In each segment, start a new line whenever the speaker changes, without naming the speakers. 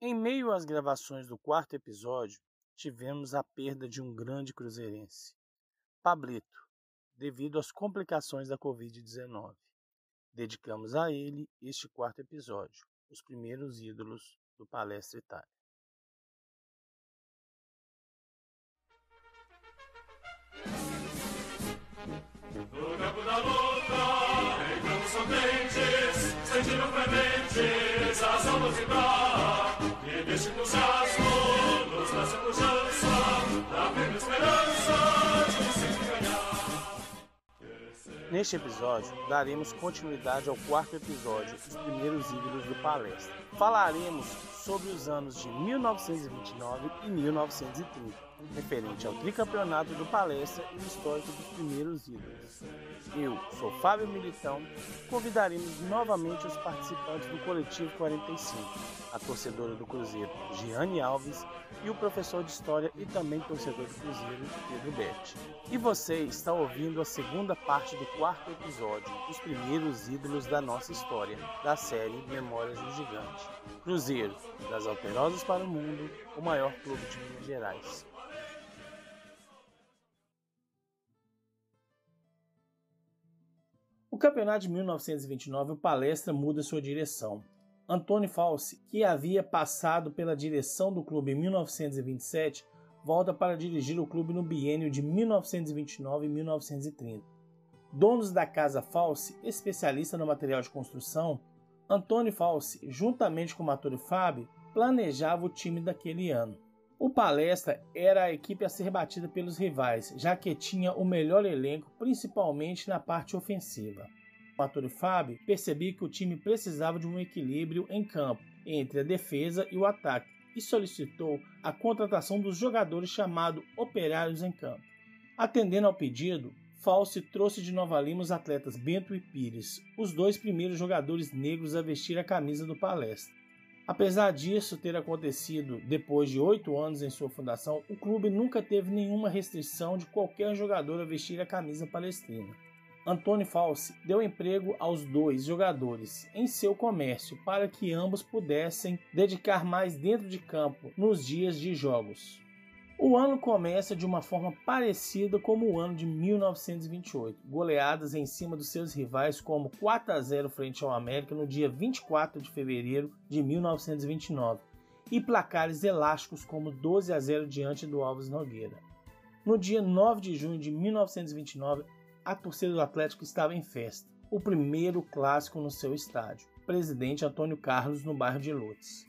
Em meio às gravações do quarto episódio, tivemos a perda de um grande cruzeirense, Pablito, devido às complicações da Covid-19. Dedicamos a ele este quarto episódio, os primeiros ídolos do Palestra Itália.
No campo da luta, entramos contentes,
Neste episódio, daremos continuidade ao quarto episódio, os primeiros ídolos do Palestra. Falaremos sobre os anos de 1929 e 1930 referente ao tricampeonato do Palestra e o histórico dos primeiros ídolos. Eu sou Fábio Militão, convidaremos novamente os participantes do Coletivo 45, a torcedora do Cruzeiro, Giane Alves, e o professor de História e também torcedor do Cruzeiro, Pedro Betti. E você está ouvindo a segunda parte do quarto episódio, os primeiros ídolos da nossa história, da série Memórias do Gigante. Cruzeiro, das Alterosas para o Mundo, o maior clube de Minas Gerais. O campeonato de 1929, o Palestra muda sua direção. Antônio Falsi, que havia passado pela direção do clube em 1927, volta para dirigir o clube no biênio de 1929 e 1930. Donos da casa Falsi, especialista no material de construção, Antônio Falsi, juntamente com Maturo Fábio, planejava o time daquele ano. O Palestra era a equipe a ser batida pelos rivais, já que tinha o melhor elenco, principalmente na parte ofensiva. Arthur Fábio percebia que o time precisava de um equilíbrio em campo entre a defesa e o ataque e solicitou a contratação dos jogadores chamados operários em campo. Atendendo ao pedido, False trouxe de Nova Lima os atletas Bento e Pires, os dois primeiros jogadores negros a vestir a camisa do Palestra. Apesar disso ter acontecido depois de oito anos em sua fundação, o clube nunca teve nenhuma restrição de qualquer jogador a vestir a camisa palestrina. Antônio Falsi deu emprego aos dois jogadores em seu comércio para que ambos pudessem dedicar mais dentro de campo nos dias de jogos. O ano começa de uma forma parecida como o ano de 1928, goleadas em cima dos seus rivais como 4 a 0 frente ao América no dia 24 de fevereiro de 1929 e placares elásticos como 12 a 0 diante do Alves Nogueira. No dia 9 de junho de 1929, a torcida do Atlético estava em festa, o primeiro clássico no seu estádio, Presidente Antônio Carlos no bairro de Lourdes.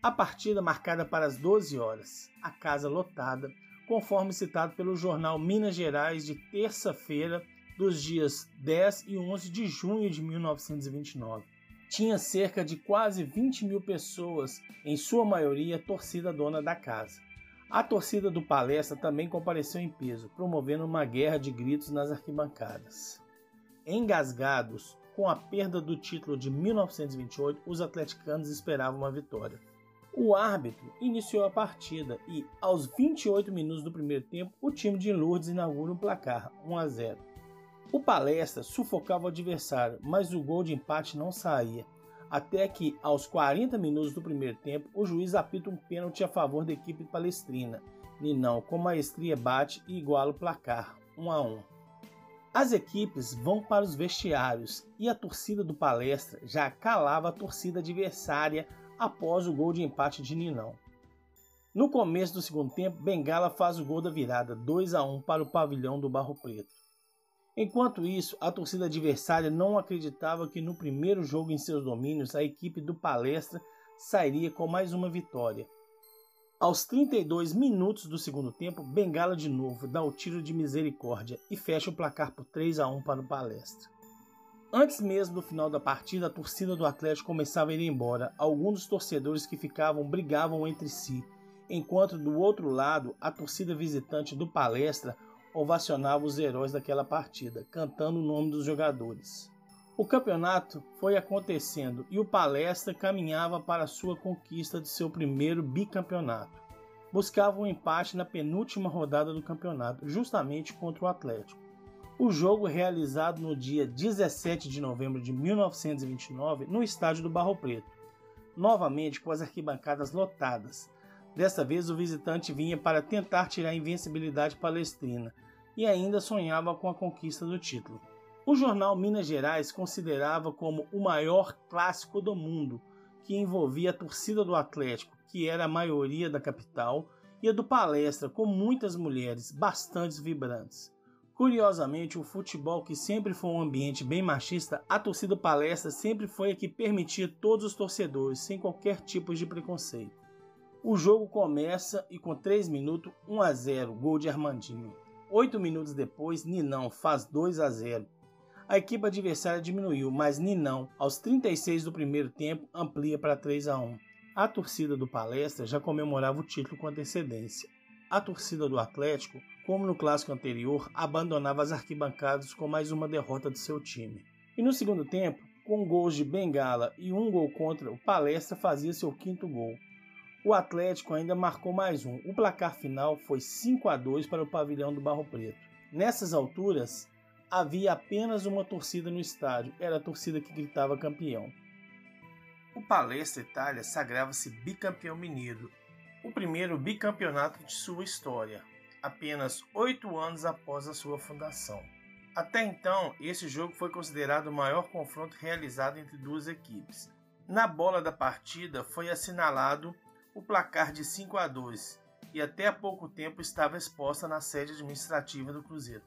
A partida marcada para as 12 horas, a casa lotada, conforme citado pelo jornal Minas Gerais de terça-feira dos dias 10 e 11 de junho de 1929. Tinha cerca de quase 20 mil pessoas, em sua maioria torcida dona da casa. A torcida do Palestra também compareceu em peso, promovendo uma guerra de gritos nas arquibancadas. Engasgados com a perda do título de 1928, os atleticanos esperavam uma vitória. O árbitro iniciou a partida e, aos 28 minutos do primeiro tempo, o time de Lourdes inaugura o placar 1 a 0. O Palestra sufocava o adversário, mas o gol de empate não saía, até que, aos 40 minutos do primeiro tempo, o juiz apita um pênalti a favor da equipe palestrina. Ninão, com maestria, bate e iguala o placar 1 a 1. As equipes vão para os vestiários e a torcida do Palestra já calava a torcida adversária após o gol de empate de Ninão. No começo do segundo tempo, Bengala faz o gol da virada 2 a 1 para o pavilhão do Barro Preto. Enquanto isso, a torcida adversária não acreditava que no primeiro jogo em seus domínios a equipe do Palestra sairia com mais uma vitória. Aos 32 minutos do segundo tempo, Bengala de novo dá o tiro de misericórdia e fecha o placar por 3 a 1 para o Palestra. Antes mesmo do final da partida, a torcida do Atlético começava a ir embora. Alguns dos torcedores que ficavam brigavam entre si, enquanto do outro lado, a torcida visitante do Palestra ovacionava os heróis daquela partida, cantando o nome dos jogadores. O campeonato foi acontecendo e o Palestra caminhava para a sua conquista de seu primeiro bicampeonato. Buscava um empate na penúltima rodada do campeonato, justamente contra o Atlético. O jogo realizado no dia 17 de novembro de 1929 no estádio do Barro Preto. novamente com as arquibancadas lotadas. Desta vez o visitante vinha para tentar tirar a invencibilidade palestrina e ainda sonhava com a conquista do título. O jornal Minas Gerais considerava como o maior clássico do mundo, que envolvia a torcida do Atlético, que era a maioria da capital, e a do Palestra, com muitas mulheres, bastante vibrantes. Curiosamente, o futebol, que sempre foi um ambiente bem machista, a torcida palestra sempre foi a que permitia todos os torcedores, sem qualquer tipo de preconceito. O jogo começa e com 3 minutos, 1 a 0, gol de Armandinho. 8 minutos depois, Ninão faz 2 a 0. A equipe adversária diminuiu, mas Ninão, aos 36 do primeiro tempo, amplia para 3 a 1. A torcida do Palestra já comemorava o título com antecedência. A torcida do Atlético como no clássico anterior, abandonava as arquibancadas com mais uma derrota do seu time. E no segundo tempo, com gols de Bengala e um gol contra, o Palestra fazia seu quinto gol. O Atlético ainda marcou mais um. O placar final foi 5 a 2 para o pavilhão do Barro Preto. Nessas alturas, havia apenas uma torcida no estádio, era a torcida que gritava campeão. O Palestra Itália sagrava-se bicampeão mineiro, o primeiro bicampeonato de sua história apenas oito anos após a sua fundação. Até então, esse jogo foi considerado o maior confronto realizado entre duas equipes. Na bola da partida foi assinalado o placar de 5 a 2 e até há pouco tempo estava exposta na sede administrativa do Cruzeiro.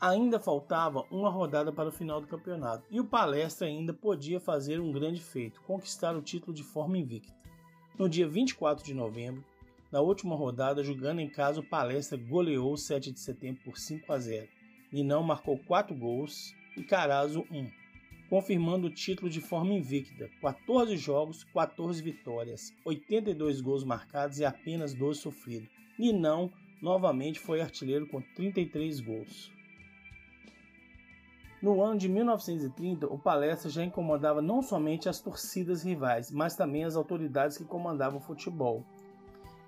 Ainda faltava uma rodada para o final do campeonato e o Palestra ainda podia fazer um grande feito, conquistar o título de forma invicta. No dia 24 de novembro, na última rodada, jogando em casa, o Palestra goleou o 7 de setembro por 5 a 0. Ninão marcou 4 gols e Carazo 1, confirmando o título de forma invicta. 14 jogos, 14 vitórias, 82 gols marcados e apenas 12 sofridos. Ninão novamente foi artilheiro com 33 gols. No ano de 1930, o Palestra já incomodava não somente as torcidas rivais, mas também as autoridades que comandavam o futebol.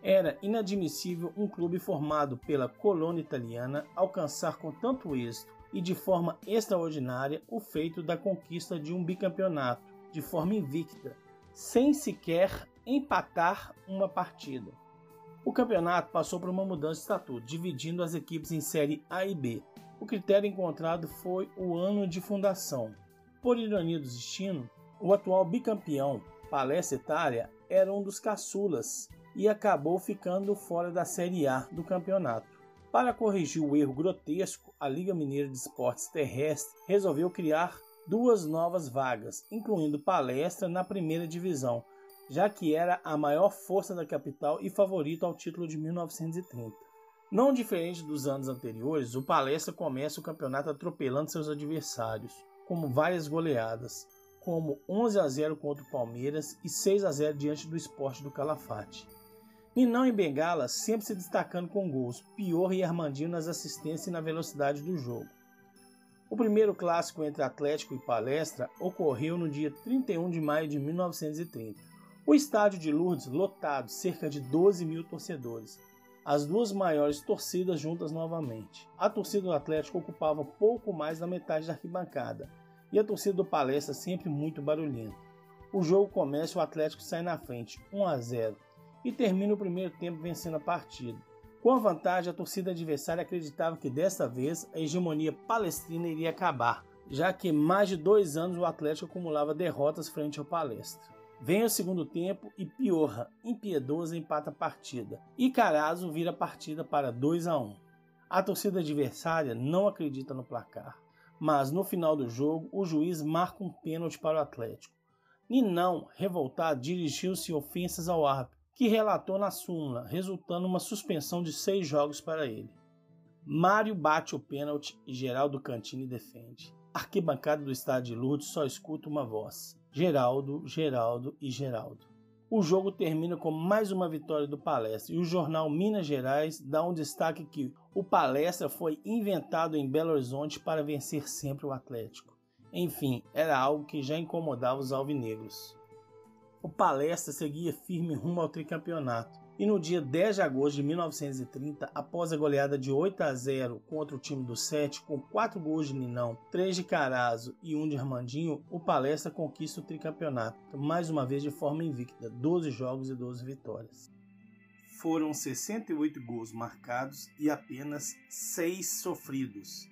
Era inadmissível um clube formado pela colônia italiana alcançar com tanto êxito e de forma extraordinária o feito da conquista de um bicampeonato de forma invicta, sem sequer empatar uma partida. O campeonato passou por uma mudança de estatuto, dividindo as equipes em Série A e B. O critério encontrado foi o ano de fundação. Por ironia do destino, o atual bicampeão, Palestra Itália, era um dos caçulas e acabou ficando fora da Série A do campeonato. Para corrigir o erro grotesco, a Liga Mineira de Esportes Terrestre resolveu criar duas novas vagas, incluindo palestra na primeira divisão, já que era a maior força da capital e favorito ao título de 1930. Não diferente dos anos anteriores, o Palestra começa o campeonato atropelando seus adversários, como várias goleadas, como 11 a 0 contra o Palmeiras e 6 a 0 diante do Esporte do Calafate. Ninão e Bengala sempre se destacando com gols, Pior e Armandinho nas assistências e na velocidade do jogo. O primeiro clássico entre Atlético e Palestra ocorreu no dia 31 de maio de 1930. O estádio de Lourdes lotado, cerca de 12 mil torcedores. As duas maiores torcidas juntas novamente. A torcida do Atlético ocupava pouco mais da metade da arquibancada e a torcida do Palestra sempre muito barulhenta. O jogo começa e o Atlético sai na frente, 1 a 0 e termina o primeiro tempo vencendo a partida. Com a vantagem, a torcida adversária acreditava que desta vez a hegemonia palestrina iria acabar, já que mais de dois anos o Atlético acumulava derrotas frente ao Palestra. Vem o segundo tempo e Piorra, impiedoso, empata a partida. E Carazo vira a partida para 2 a 1. A torcida adversária não acredita no placar, mas no final do jogo o juiz marca um pênalti para o Atlético. Ninão, revoltado, dirigiu-se ofensas ao árbitro, que relatou na súmula, resultando uma suspensão de seis jogos para ele. Mário bate o pênalti e Geraldo Cantini defende. arquibancada do estádio de Lourdes só escuta uma voz: Geraldo, Geraldo e Geraldo. O jogo termina com mais uma vitória do Palestra e o jornal Minas Gerais dá um destaque que o Palestra foi inventado em Belo Horizonte para vencer sempre o Atlético. Enfim, era algo que já incomodava os alvinegros o Palestra seguia firme rumo ao tricampeonato. E no dia 10 de agosto de 1930, após a goleada de 8 a 0 contra o time do Sete, com 4 gols de Ninão, 3 de Carazo e 1 de Armandinho, o Palestra conquista o tricampeonato, mais uma vez de forma invicta, 12 jogos e 12 vitórias. Foram 68 gols marcados e apenas 6 sofridos.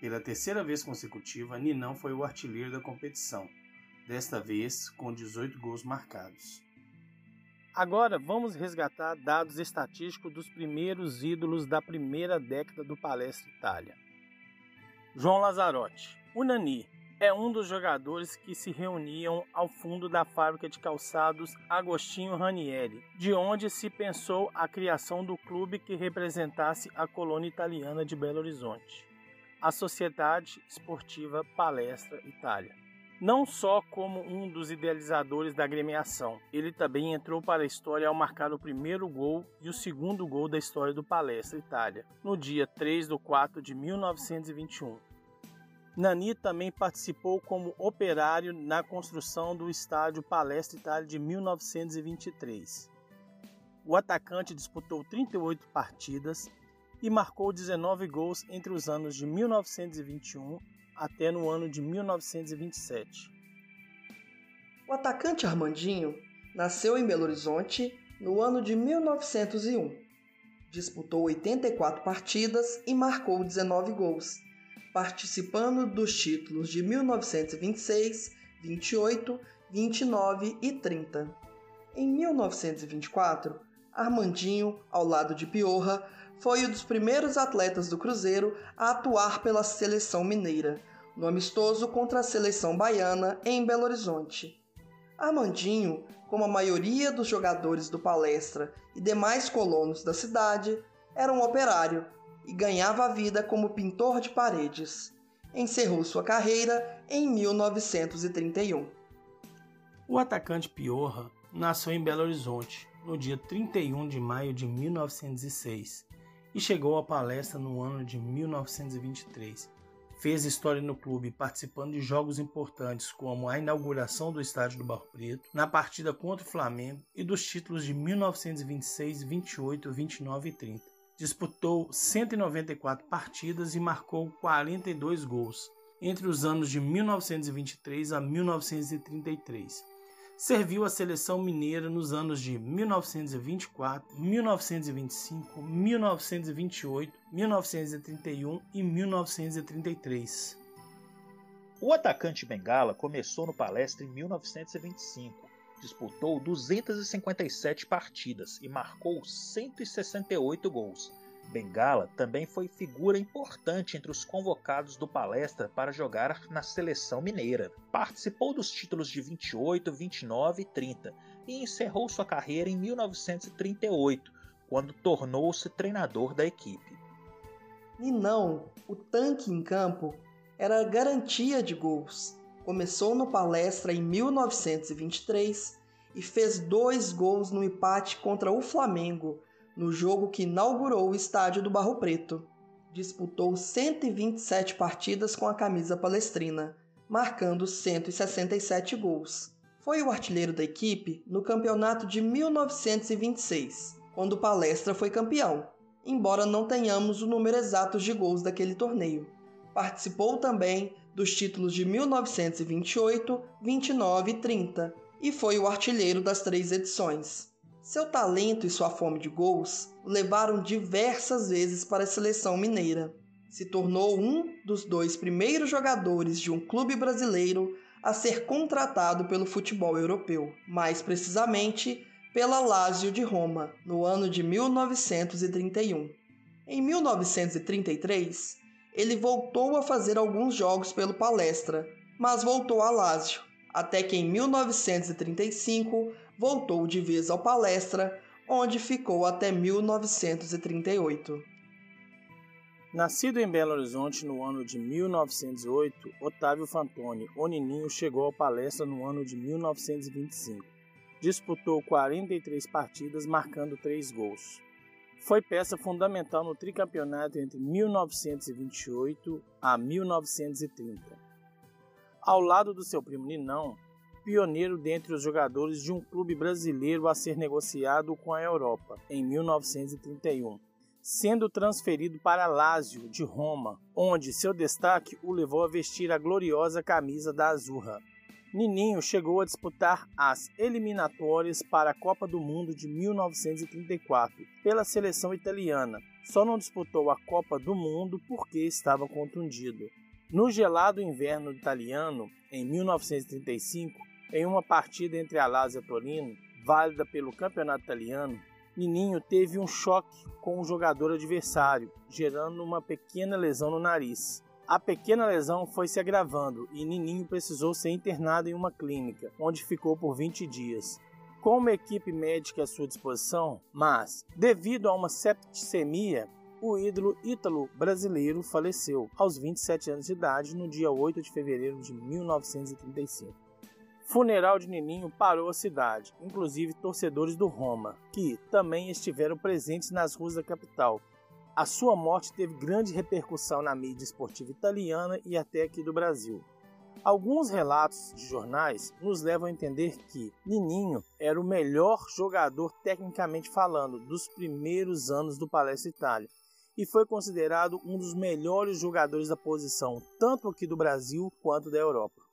Pela terceira vez consecutiva, Ninão foi o artilheiro da competição, desta vez com 18 gols marcados. Agora vamos resgatar dados estatísticos dos primeiros ídolos da primeira década do Palestra Itália. João Lazzarotti. O Nani é um dos jogadores que se reuniam ao fundo da fábrica de calçados Agostinho Ranieri, de onde se pensou a criação do clube que representasse a colônia italiana de Belo Horizonte, a Sociedade Esportiva Palestra Itália não só como um dos idealizadores da agremiação, ele também entrou para a história ao marcar o primeiro gol e o segundo gol da história do Palestra Itália, no dia 3 de 4 de 1921. Nani também participou como operário na construção do estádio Palestra Itália de 1923. O atacante disputou 38 partidas e marcou 19 gols entre os anos de 1921 até no ano de 1927.
O atacante Armandinho nasceu em Belo Horizonte no ano de 1901. Disputou 84 partidas e marcou 19 gols, participando dos títulos de 1926, 28, 29 e 30. Em 1924, Armandinho, ao lado de Piorra, foi um dos primeiros atletas do Cruzeiro a atuar pela seleção mineira, no amistoso contra a seleção baiana em Belo Horizonte. Armandinho, como a maioria dos jogadores do Palestra e demais colonos da cidade, era um operário e ganhava a vida como pintor de paredes. Encerrou sua carreira em 1931.
O atacante Piorra nasceu em Belo Horizonte no dia 31 de maio de 1906 e chegou à palestra no ano de 1923. Fez história no clube participando de jogos importantes como a inauguração do estádio do Barro Preto, na partida contra o Flamengo e dos títulos de 1926, 28, 29 e 30. Disputou 194 partidas e marcou 42 gols entre os anos de 1923 a 1933 serviu a seleção mineira nos anos de 1924, 1925, 1928, 1931 e 1933.
O atacante Bengala começou no Palestra em 1925. Disputou 257 partidas e marcou 168 gols Bengala também foi figura importante entre os convocados do palestra para jogar na seleção mineira. Participou dos títulos de 28, 29 e 30 e encerrou sua carreira em 1938, quando tornou-se treinador da equipe.
E não, o tanque em campo era garantia de gols. Começou no palestra em 1923 e fez dois gols no empate contra o Flamengo no jogo que inaugurou o estádio do Barro Preto. Disputou 127 partidas com a camisa palestrina, marcando 167 gols. Foi o artilheiro da equipe no campeonato de 1926, quando o Palestra foi campeão, embora não tenhamos o número exato de gols daquele torneio. Participou também dos títulos de 1928, 29 e 30 e foi o artilheiro das três edições. Seu talento e sua fome de gols o levaram diversas vezes para a seleção mineira. Se tornou um dos dois primeiros jogadores de um clube brasileiro a ser contratado pelo futebol europeu, mais precisamente pela Lazio de Roma, no ano de 1931. Em 1933, ele voltou a fazer alguns jogos pelo Palestra, mas voltou a Lazio, até que em 1935 voltou de vez ao palestra, onde ficou até 1938.
Nascido em Belo Horizonte no ano de 1908, Otávio Fantoni, o Nininho, chegou ao palestra no ano de 1925. Disputou 43 partidas, marcando 3 gols. Foi peça fundamental no tricampeonato entre 1928 a 1930. Ao lado do seu primo Ninão, pioneiro dentre os jogadores de um clube brasileiro a ser negociado com a Europa em 1931, sendo transferido para Lazio de Roma, onde seu destaque o levou a vestir a gloriosa camisa da Azurra. Nininho chegou a disputar as eliminatórias para a Copa do Mundo de 1934 pela seleção italiana. Só não disputou a Copa do Mundo porque estava contundido. No gelado inverno italiano, em 1935, em uma partida entre a Lazio e Torino, válida pelo campeonato italiano, Nininho teve um choque com o jogador adversário, gerando uma pequena lesão no nariz. A pequena lesão foi se agravando e Nininho precisou ser internado em uma clínica, onde ficou por 20 dias. Com uma equipe médica à sua disposição, mas, devido a uma septicemia, o ídolo ítalo-brasileiro faleceu aos 27 anos de idade no dia 8 de fevereiro de 1935. Funeral de Nininho parou a cidade, inclusive torcedores do Roma, que também estiveram presentes nas ruas da capital. A sua morte teve grande repercussão na mídia esportiva italiana e até aqui do Brasil. Alguns relatos de jornais nos levam a entender que Nininho era o melhor jogador tecnicamente falando dos primeiros anos do Palestra Itália e foi considerado um dos melhores jogadores da posição, tanto aqui do Brasil quanto da Europa.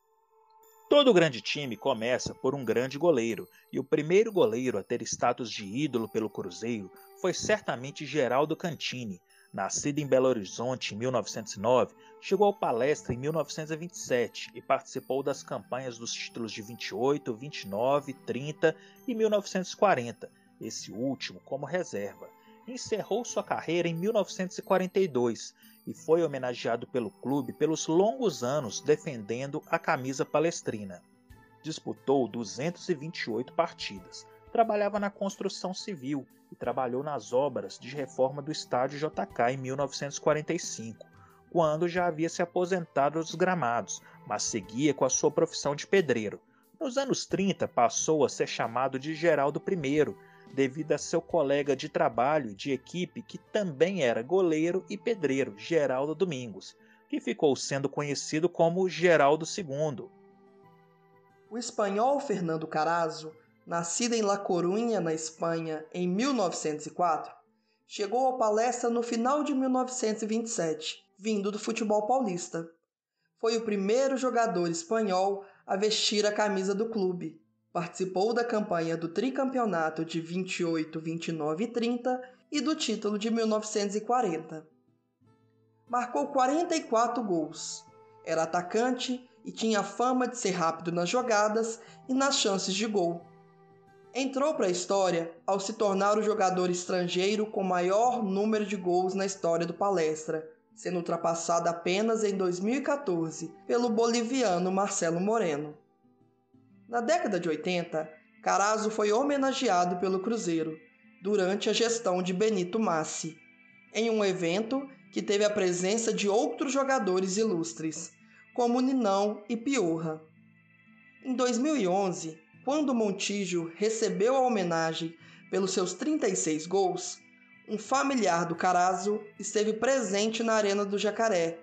Todo grande time começa por um grande goleiro, e o primeiro goleiro a ter status de ídolo pelo Cruzeiro foi certamente Geraldo Cantini. Nascido em Belo Horizonte em 1909, chegou ao Palestra em 1927 e participou das campanhas dos títulos de 28, 29, 30 e 1940, esse último como reserva encerrou sua carreira em 1942 e foi homenageado pelo clube pelos longos anos defendendo a camisa palestrina. Disputou 228 partidas, trabalhava na construção civil e trabalhou nas obras de reforma do estádio JK em 1945, quando já havia se aposentado dos gramados, mas seguia com a sua profissão de pedreiro. Nos anos 30 passou a ser chamado de Geraldo I devido a seu colega de trabalho de equipe que também era goleiro e pedreiro, Geraldo Domingos, que ficou sendo conhecido como Geraldo II.
O espanhol Fernando Carazo, nascido em La Coruña, na Espanha, em 1904, chegou ao palestra no final de 1927, vindo do futebol paulista. Foi o primeiro jogador espanhol a vestir a camisa do clube Participou da campanha do tricampeonato de 28, 29 e 30 e do título de 1940. Marcou 44 gols. Era atacante e tinha fama de ser rápido nas jogadas e nas chances de gol. Entrou para a história ao se tornar o jogador estrangeiro com maior número de gols na história do Palestra, sendo ultrapassado apenas em 2014 pelo boliviano Marcelo Moreno. Na década de 80, Carazo foi homenageado pelo Cruzeiro durante a gestão de Benito Massi, em um evento que teve a presença de outros jogadores ilustres, como Ninão e Piorra. Em 2011, quando Montijo recebeu a homenagem pelos seus 36 gols, um familiar do Carazo esteve presente na Arena do Jacaré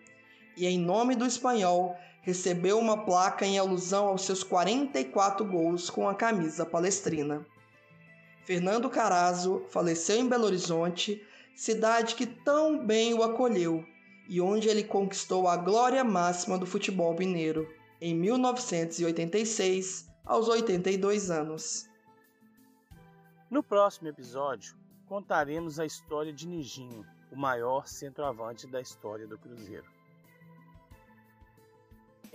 e, em nome do espanhol, recebeu uma placa em alusão aos seus 44 gols com a camisa palestrina. Fernando Carazo faleceu em Belo Horizonte, cidade que tão bem o acolheu e onde ele conquistou a glória máxima do futebol mineiro, em 1986, aos 82 anos.
No próximo episódio, contaremos a história de Nijinho, o maior centroavante da história do Cruzeiro.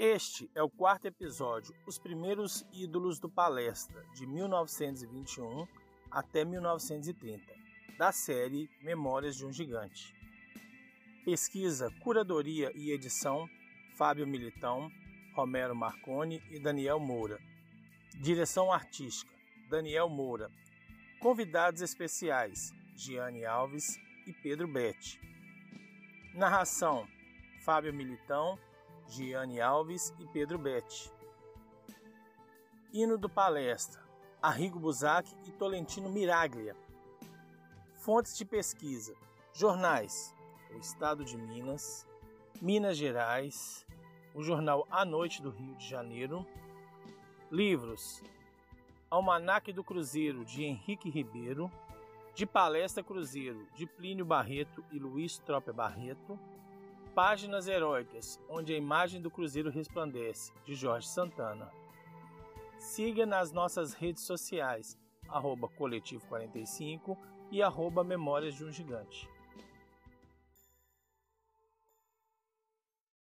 Este é o quarto episódio, Os Primeiros Ídolos do Palestra, de 1921 até 1930, da série Memórias de um Gigante. Pesquisa, curadoria e edição: Fábio Militão, Romero Marconi e Daniel Moura. Direção artística: Daniel Moura. Convidados especiais: Giane Alves e Pedro Betti. Narração: Fábio Militão Gianni Alves e Pedro Betti. Hino do Palestra, Arrigo Buzac e Tolentino Miraglia. Fontes de pesquisa, jornais, o Estado de Minas, Minas Gerais, o jornal A Noite do Rio de Janeiro, Livros: Almanaque do Cruzeiro, de Henrique Ribeiro. De Palestra Cruzeiro, de Plínio Barreto e Luiz Trope Barreto. Páginas Heróicas, onde a imagem do Cruzeiro resplandece, de Jorge Santana. Siga nas nossas redes sociais, arroba Coletivo45 e arroba Memórias de um Gigante.